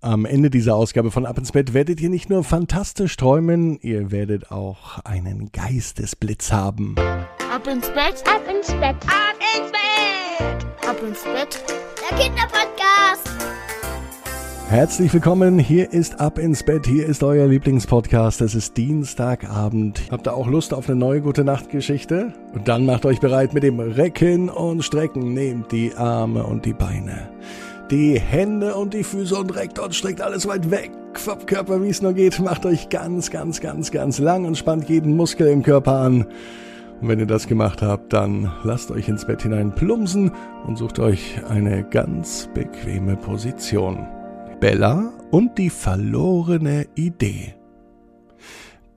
Am Ende dieser Ausgabe von Ab ins Bett werdet ihr nicht nur fantastisch träumen, ihr werdet auch einen Geistesblitz haben. Ab ins Bett, ab ins Bett, ab ins Bett, ab ins Bett. Der Kinderpodcast. Herzlich willkommen, hier ist Ab ins Bett, hier ist euer Lieblingspodcast. Es ist Dienstagabend. Habt ihr auch Lust auf eine neue gute Nachtgeschichte? Und dann macht euch bereit mit dem Recken und Strecken. Nehmt die Arme und die Beine die Hände und die Füße und reckt und streckt alles weit weg vom Körper, wie es nur geht. Macht euch ganz, ganz, ganz, ganz lang und spannt jeden Muskel im Körper an. Und wenn ihr das gemacht habt, dann lasst euch ins Bett hinein plumpsen und sucht euch eine ganz bequeme Position. Bella und die verlorene Idee.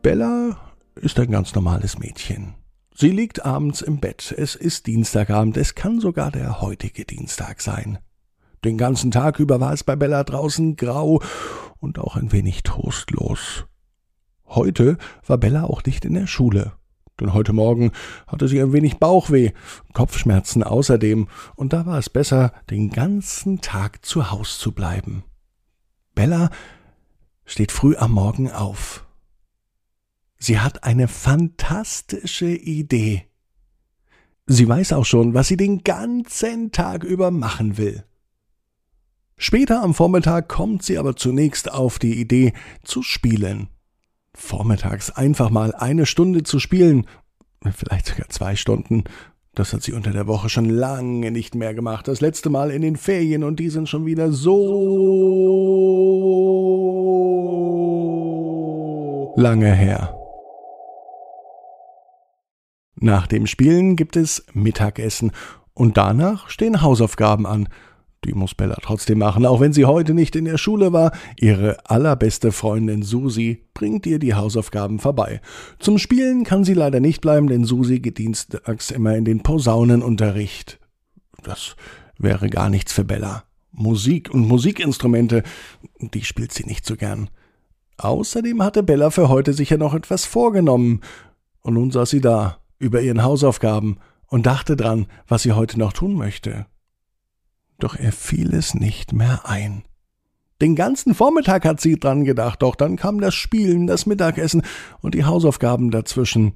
Bella ist ein ganz normales Mädchen. Sie liegt abends im Bett. Es ist Dienstagabend. Es kann sogar der heutige Dienstag sein. Den ganzen Tag über war es bei Bella draußen grau und auch ein wenig trostlos. Heute war Bella auch nicht in der Schule, denn heute Morgen hatte sie ein wenig Bauchweh, Kopfschmerzen außerdem, und da war es besser, den ganzen Tag zu Haus zu bleiben. Bella steht früh am Morgen auf. Sie hat eine fantastische Idee. Sie weiß auch schon, was sie den ganzen Tag über machen will. Später am Vormittag kommt sie aber zunächst auf die Idee zu spielen. Vormittags einfach mal eine Stunde zu spielen, vielleicht sogar zwei Stunden, das hat sie unter der Woche schon lange nicht mehr gemacht. Das letzte Mal in den Ferien und die sind schon wieder so lange her. Nach dem Spielen gibt es Mittagessen und danach stehen Hausaufgaben an. Die muss Bella trotzdem machen, auch wenn sie heute nicht in der Schule war. Ihre allerbeste Freundin Susi bringt ihr die Hausaufgaben vorbei. Zum Spielen kann sie leider nicht bleiben, denn Susi geht dienstags immer in den Posaunenunterricht. Das wäre gar nichts für Bella. Musik und Musikinstrumente, die spielt sie nicht so gern. Außerdem hatte Bella für heute sicher noch etwas vorgenommen. Und nun saß sie da, über ihren Hausaufgaben, und dachte dran, was sie heute noch tun möchte doch er fiel es nicht mehr ein. Den ganzen Vormittag hat sie dran gedacht, doch dann kam das Spielen, das Mittagessen und die Hausaufgaben dazwischen.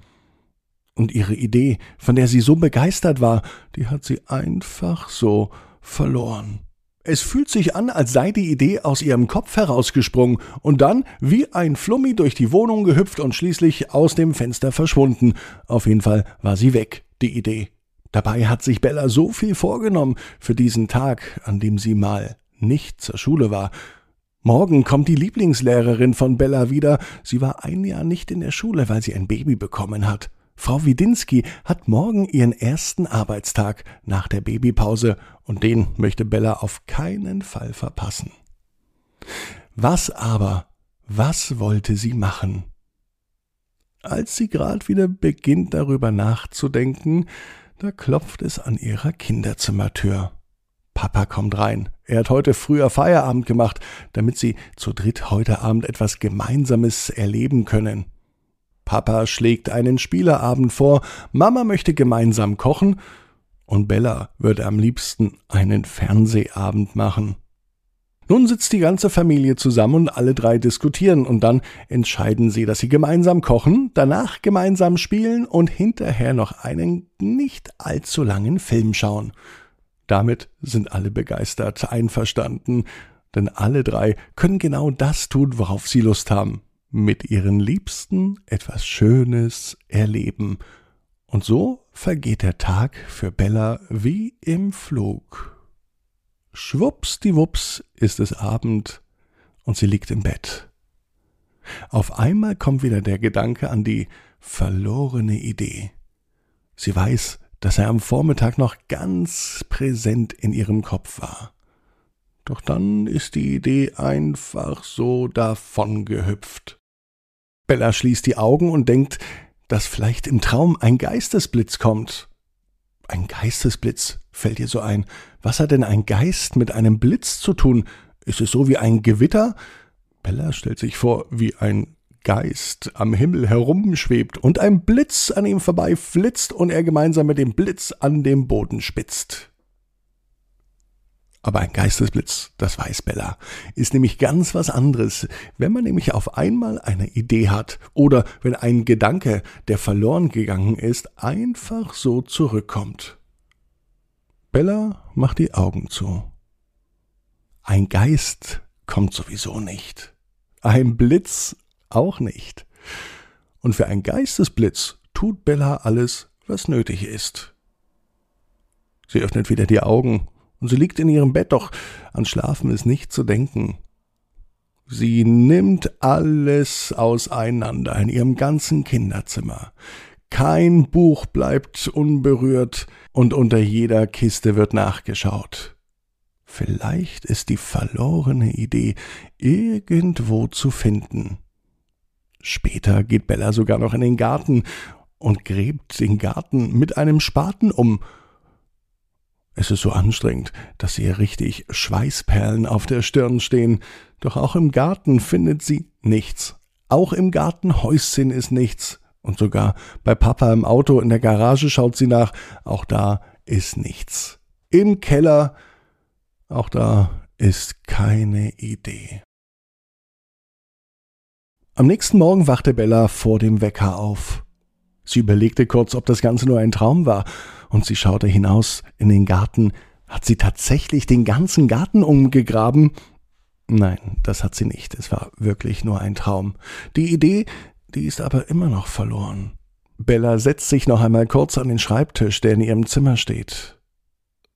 Und ihre Idee, von der sie so begeistert war, die hat sie einfach so verloren. Es fühlt sich an, als sei die Idee aus ihrem Kopf herausgesprungen und dann wie ein Flummi durch die Wohnung gehüpft und schließlich aus dem Fenster verschwunden. Auf jeden Fall war sie weg, die Idee. Dabei hat sich Bella so viel vorgenommen für diesen Tag, an dem sie mal nicht zur Schule war. Morgen kommt die Lieblingslehrerin von Bella wieder. Sie war ein Jahr nicht in der Schule, weil sie ein Baby bekommen hat. Frau Widinski hat morgen ihren ersten Arbeitstag nach der Babypause und den möchte Bella auf keinen Fall verpassen. Was aber, was wollte sie machen? Als sie grad wieder beginnt darüber nachzudenken, da klopft es an ihrer Kinderzimmertür. Papa kommt rein. Er hat heute früher Feierabend gemacht, damit sie zu dritt heute Abend etwas Gemeinsames erleben können. Papa schlägt einen Spielerabend vor, Mama möchte gemeinsam kochen und Bella würde am liebsten einen Fernsehabend machen. Nun sitzt die ganze Familie zusammen und alle drei diskutieren und dann entscheiden sie, dass sie gemeinsam kochen, danach gemeinsam spielen und hinterher noch einen nicht allzu langen Film schauen. Damit sind alle begeistert einverstanden, denn alle drei können genau das tun, worauf sie Lust haben. Mit ihren Liebsten etwas Schönes erleben. Und so vergeht der Tag für Bella wie im Flug. Schwuppsdiwupps ist es Abend und sie liegt im Bett. Auf einmal kommt wieder der Gedanke an die verlorene Idee. Sie weiß, dass er am Vormittag noch ganz präsent in ihrem Kopf war. Doch dann ist die Idee einfach so davongehüpft. Bella schließt die Augen und denkt, dass vielleicht im Traum ein Geistesblitz kommt. Ein Geistesblitz fällt ihr so ein. Was hat denn ein Geist mit einem Blitz zu tun? Ist es so wie ein Gewitter? Bella stellt sich vor, wie ein Geist am Himmel herumschwebt und ein Blitz an ihm vorbei flitzt und er gemeinsam mit dem Blitz an dem Boden spitzt. Aber ein Geistesblitz, das weiß Bella, ist nämlich ganz was anderes, wenn man nämlich auf einmal eine Idee hat oder wenn ein Gedanke, der verloren gegangen ist, einfach so zurückkommt. Bella macht die Augen zu. Ein Geist kommt sowieso nicht. Ein Blitz auch nicht. Und für ein Geistesblitz tut Bella alles, was nötig ist. Sie öffnet wieder die Augen und sie liegt in ihrem Bett, doch an Schlafen ist nicht zu denken. Sie nimmt alles auseinander in ihrem ganzen Kinderzimmer. Kein Buch bleibt unberührt und unter jeder Kiste wird nachgeschaut. Vielleicht ist die verlorene Idee irgendwo zu finden. Später geht Bella sogar noch in den Garten und gräbt den Garten mit einem Spaten um es ist so anstrengend, dass ihr richtig Schweißperlen auf der Stirn stehen, doch auch im Garten findet sie nichts. Auch im Gartenhäuschen ist nichts. Und sogar bei Papa im Auto in der Garage schaut sie nach, auch da ist nichts. Im Keller, auch da ist keine Idee. Am nächsten Morgen wachte Bella vor dem Wecker auf. Sie überlegte kurz, ob das Ganze nur ein Traum war, und sie schaute hinaus in den Garten. Hat sie tatsächlich den ganzen Garten umgegraben? Nein, das hat sie nicht. Es war wirklich nur ein Traum. Die Idee, die ist aber immer noch verloren. Bella setzt sich noch einmal kurz an den Schreibtisch, der in ihrem Zimmer steht.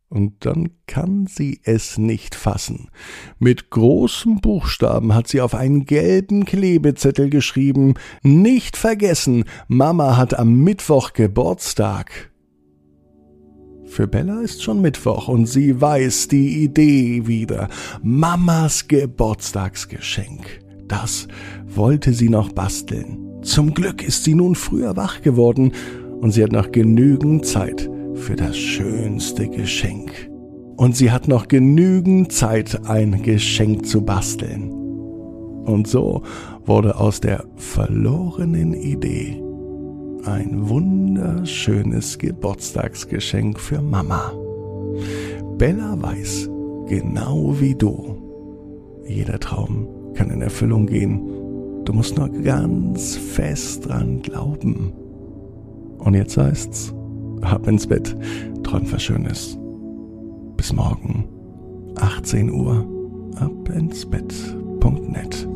Und dann kann sie es nicht fassen. Mit großen Buchstaben hat sie auf einen gelben Klebezettel geschrieben Nicht vergessen, Mama hat am Mittwoch Geburtstag. Für Bella ist schon Mittwoch und sie weiß die Idee wieder. Mamas Geburtstagsgeschenk. Das wollte sie noch basteln. Zum Glück ist sie nun früher wach geworden und sie hat noch genügend Zeit für das schönste Geschenk. Und sie hat noch genügend Zeit, ein Geschenk zu basteln. Und so wurde aus der verlorenen Idee ein wunderschönes Geburtstagsgeschenk für Mama. Bella weiß, genau wie du, jeder Traum kann in Erfüllung gehen. Du musst nur ganz fest dran glauben. Und jetzt heißt's, ab ins Bett, träum was Schönes. Bis morgen, 18 Uhr, ab ins Bett.net.